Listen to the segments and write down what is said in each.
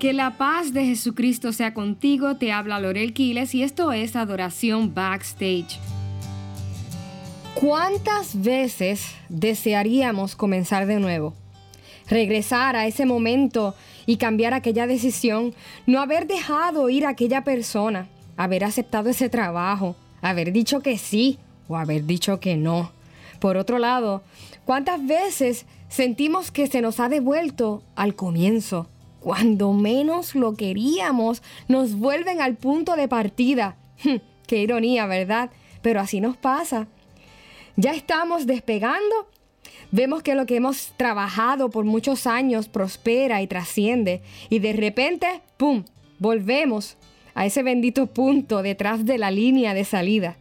Que la paz de Jesucristo sea contigo, te habla Lorel Quiles y esto es Adoración Backstage. ¿Cuántas veces desearíamos comenzar de nuevo? Regresar a ese momento y cambiar aquella decisión, no haber dejado ir a aquella persona, haber aceptado ese trabajo, haber dicho que sí o haber dicho que no. Por otro lado, ¿cuántas veces sentimos que se nos ha devuelto al comienzo? Cuando menos lo queríamos, nos vuelven al punto de partida. Qué ironía, ¿verdad? Pero así nos pasa. Ya estamos despegando. Vemos que lo que hemos trabajado por muchos años prospera y trasciende. Y de repente, ¡pum!, volvemos a ese bendito punto detrás de la línea de salida.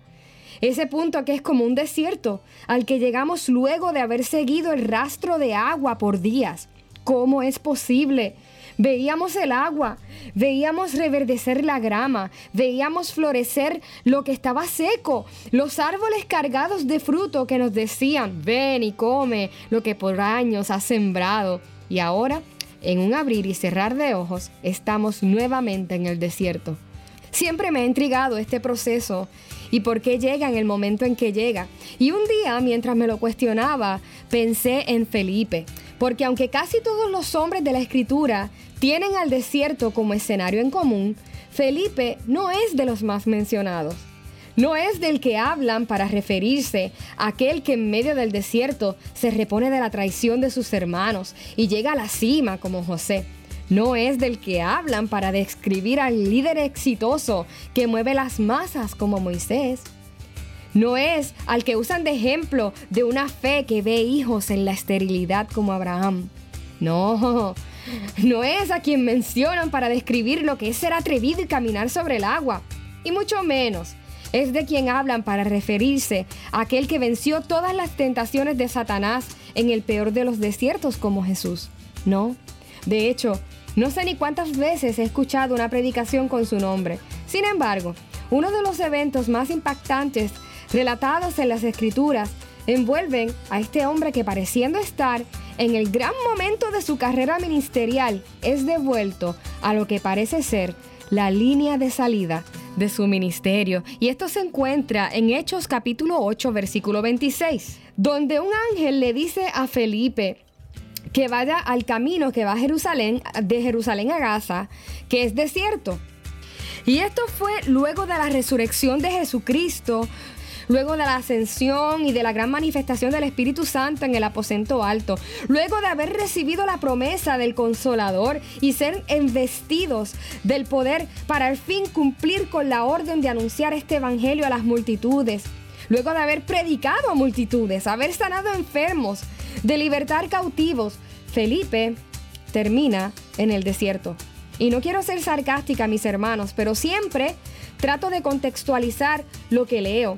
Ese punto que es como un desierto, al que llegamos luego de haber seguido el rastro de agua por días. ¿Cómo es posible? Veíamos el agua, veíamos reverdecer la grama, veíamos florecer lo que estaba seco, los árboles cargados de fruto que nos decían, ven y come lo que por años has sembrado. Y ahora, en un abrir y cerrar de ojos, estamos nuevamente en el desierto. Siempre me ha intrigado este proceso y por qué llega en el momento en que llega. Y un día, mientras me lo cuestionaba, pensé en Felipe, porque aunque casi todos los hombres de la escritura tienen al desierto como escenario en común, Felipe no es de los más mencionados. No es del que hablan para referirse a aquel que en medio del desierto se repone de la traición de sus hermanos y llega a la cima como José. No es del que hablan para describir al líder exitoso que mueve las masas como Moisés. No es al que usan de ejemplo de una fe que ve hijos en la esterilidad como Abraham. No, no es a quien mencionan para describir lo que es ser atrevido y caminar sobre el agua. Y mucho menos es de quien hablan para referirse a aquel que venció todas las tentaciones de Satanás en el peor de los desiertos como Jesús. No, de hecho, no sé ni cuántas veces he escuchado una predicación con su nombre. Sin embargo, uno de los eventos más impactantes relatados en las escrituras envuelven a este hombre que pareciendo estar en el gran momento de su carrera ministerial es devuelto a lo que parece ser la línea de salida de su ministerio. Y esto se encuentra en Hechos capítulo 8 versículo 26, donde un ángel le dice a Felipe, que vaya al camino que va a Jerusalén, de Jerusalén a Gaza, que es desierto. Y esto fue luego de la resurrección de Jesucristo, luego de la ascensión y de la gran manifestación del Espíritu Santo en el aposento alto, luego de haber recibido la promesa del consolador y ser investidos del poder para al fin cumplir con la orden de anunciar este evangelio a las multitudes, luego de haber predicado a multitudes, haber sanado enfermos, de libertar cautivos, Felipe termina en el desierto. Y no quiero ser sarcástica, mis hermanos, pero siempre trato de contextualizar lo que leo.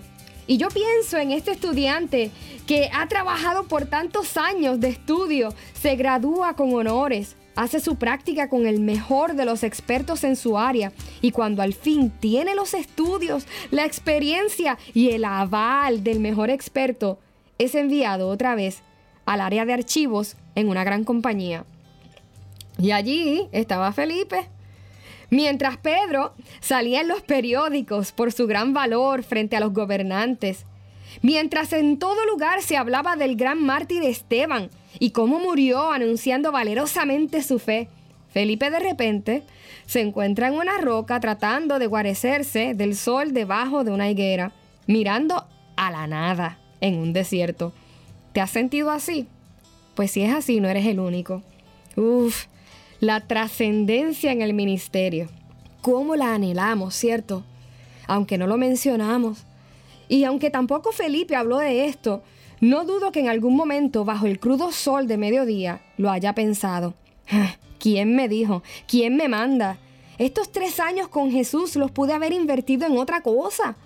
Y yo pienso en este estudiante que ha trabajado por tantos años de estudio, se gradúa con honores, hace su práctica con el mejor de los expertos en su área y cuando al fin tiene los estudios, la experiencia y el aval del mejor experto, es enviado otra vez al área de archivos en una gran compañía. Y allí estaba Felipe. Mientras Pedro salía en los periódicos por su gran valor frente a los gobernantes, mientras en todo lugar se hablaba del gran mártir Esteban y cómo murió anunciando valerosamente su fe, Felipe de repente se encuentra en una roca tratando de guarecerse del sol debajo de una higuera, mirando a la nada en un desierto. ¿Te has sentido así? Pues si es así, no eres el único. Uf, la trascendencia en el ministerio. ¿Cómo la anhelamos, cierto? Aunque no lo mencionamos. Y aunque tampoco Felipe habló de esto, no dudo que en algún momento, bajo el crudo sol de mediodía, lo haya pensado. Ah, ¿Quién me dijo? ¿Quién me manda? Estos tres años con Jesús los pude haber invertido en otra cosa.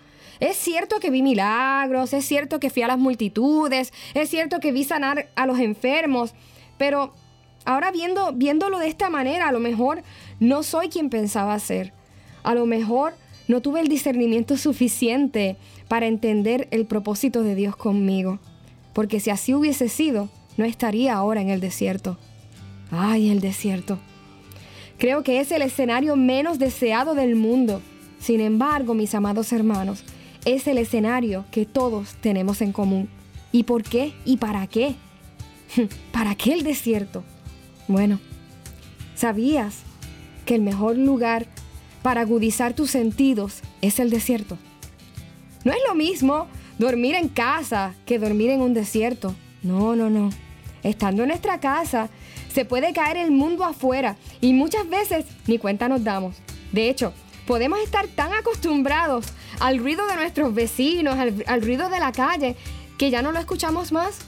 Es cierto que vi milagros, es cierto que fui a las multitudes, es cierto que vi sanar a los enfermos, pero ahora viendo, viéndolo de esta manera, a lo mejor no soy quien pensaba ser. A lo mejor no tuve el discernimiento suficiente para entender el propósito de Dios conmigo. Porque si así hubiese sido, no estaría ahora en el desierto. Ay, el desierto. Creo que es el escenario menos deseado del mundo. Sin embargo, mis amados hermanos, es el escenario que todos tenemos en común. ¿Y por qué? ¿Y para qué? ¿Para qué el desierto? Bueno, ¿sabías que el mejor lugar para agudizar tus sentidos es el desierto? No es lo mismo dormir en casa que dormir en un desierto. No, no, no. Estando en nuestra casa, se puede caer el mundo afuera y muchas veces ni cuenta nos damos. De hecho, podemos estar tan acostumbrados al ruido de nuestros vecinos, al, ruido de la calle, que ya no lo escuchamos más.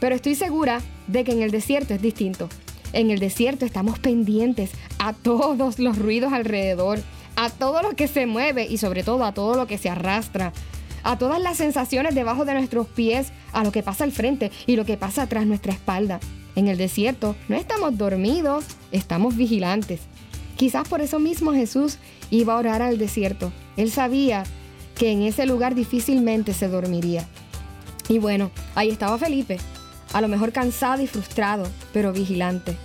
Pero estoy segura de que en el desierto es distinto. En el desierto estamos pendientes a todos los ruidos alrededor, a todo lo que se mueve y sobre todo a todo lo que se arrastra, a todas las sensaciones debajo de nuestros pies, a lo que pasa al frente y lo que pasa atrás nuestra espalda. En el desierto no estamos dormidos, estamos vigilantes. Quizás por eso mismo Jesús iba a orar al desierto. Él sabía que en ese lugar difícilmente se dormiría. Y bueno, ahí estaba Felipe, a lo mejor cansado y frustrado, pero vigilante.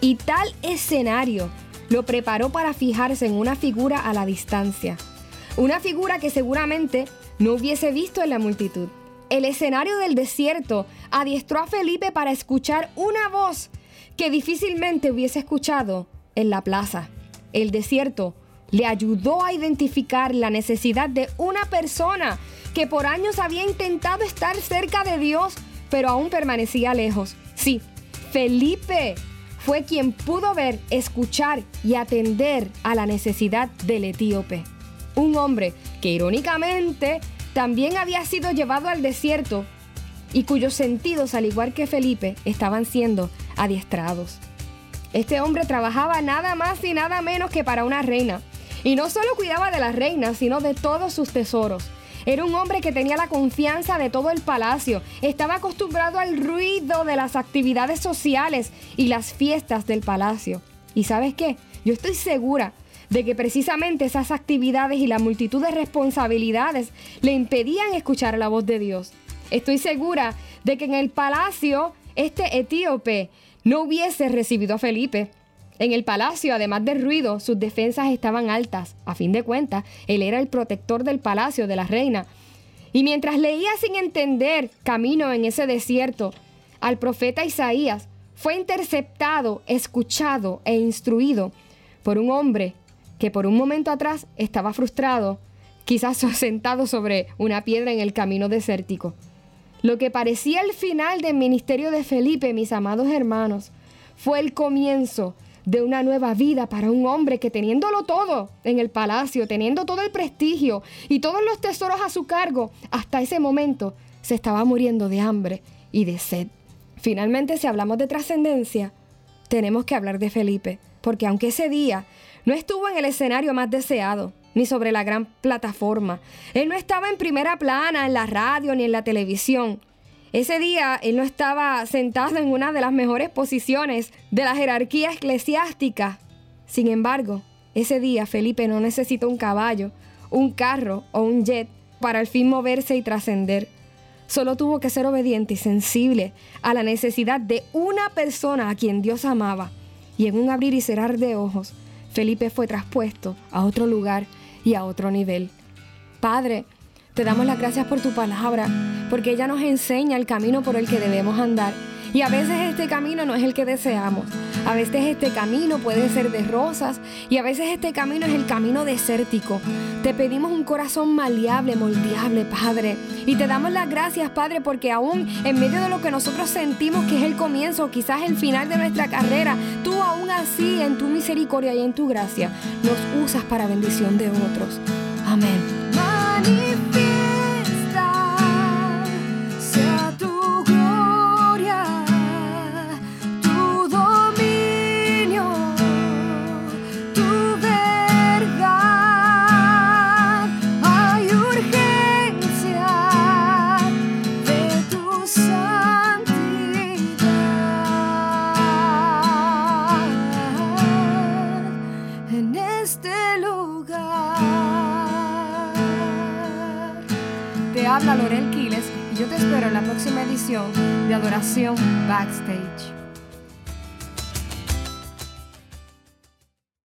Y tal escenario lo preparó para fijarse en una figura a la distancia. Una figura que seguramente no hubiese visto en la multitud. El escenario del desierto adiestró a Felipe para escuchar una voz que difícilmente hubiese escuchado en la plaza. El desierto le ayudó a identificar la necesidad de una persona que por años había intentado estar cerca de Dios, pero aún permanecía lejos. Sí, Felipe fue quien pudo ver, escuchar y atender a la necesidad del etíope. Un hombre que irónicamente también había sido llevado al desierto y cuyos sentidos, al igual que Felipe, estaban siendo adiestrados. Este hombre trabajaba nada más y nada menos que para una reina. Y no solo cuidaba de la reina, sino de todos sus tesoros. Era un hombre que tenía la confianza de todo el palacio. Estaba acostumbrado al ruido de las actividades sociales y las fiestas del palacio. ¿Y sabes qué? Yo estoy segura de que precisamente esas actividades y la multitud de responsabilidades le impedían escuchar la voz de Dios. Estoy segura de que en el palacio este etíope no hubiese recibido a Felipe. En el palacio, además del ruido, sus defensas estaban altas. A fin de cuentas, él era el protector del palacio de la reina. Y mientras leía sin entender camino en ese desierto, al profeta Isaías fue interceptado, escuchado e instruido por un hombre que por un momento atrás estaba frustrado, quizás sentado sobre una piedra en el camino desértico. Lo que parecía el final del ministerio de Felipe, mis amados hermanos, fue el comienzo de una nueva vida para un hombre que teniéndolo todo en el palacio, teniendo todo el prestigio y todos los tesoros a su cargo, hasta ese momento se estaba muriendo de hambre y de sed. Finalmente, si hablamos de trascendencia, tenemos que hablar de Felipe, porque aunque ese día no estuvo en el escenario más deseado, ni sobre la gran plataforma. Él no estaba en primera plana, en la radio, ni en la televisión. Ese día él no estaba sentado en una de las mejores posiciones de la jerarquía eclesiástica. Sin embargo, ese día Felipe no necesitó un caballo, un carro o un jet para al fin moverse y trascender. Solo tuvo que ser obediente y sensible a la necesidad de una persona a quien Dios amaba. Y en un abrir y cerrar de ojos, Felipe fue traspuesto a otro lugar y a otro nivel. Padre, te damos las gracias por tu palabra, porque ella nos enseña el camino por el que debemos andar. Y a veces este camino no es el que deseamos. A veces este camino puede ser de rosas y a veces este camino es el camino desértico. Te pedimos un corazón maleable, moldeable, Padre. Y te damos las gracias, Padre, porque aún en medio de lo que nosotros sentimos que es el comienzo, quizás el final de nuestra carrera, tú aún así en tu misericordia y en tu gracia nos usas para bendición de otros. Amén. Habla Lorel Quiles y yo te espero en la próxima edición de Adoración Backstage.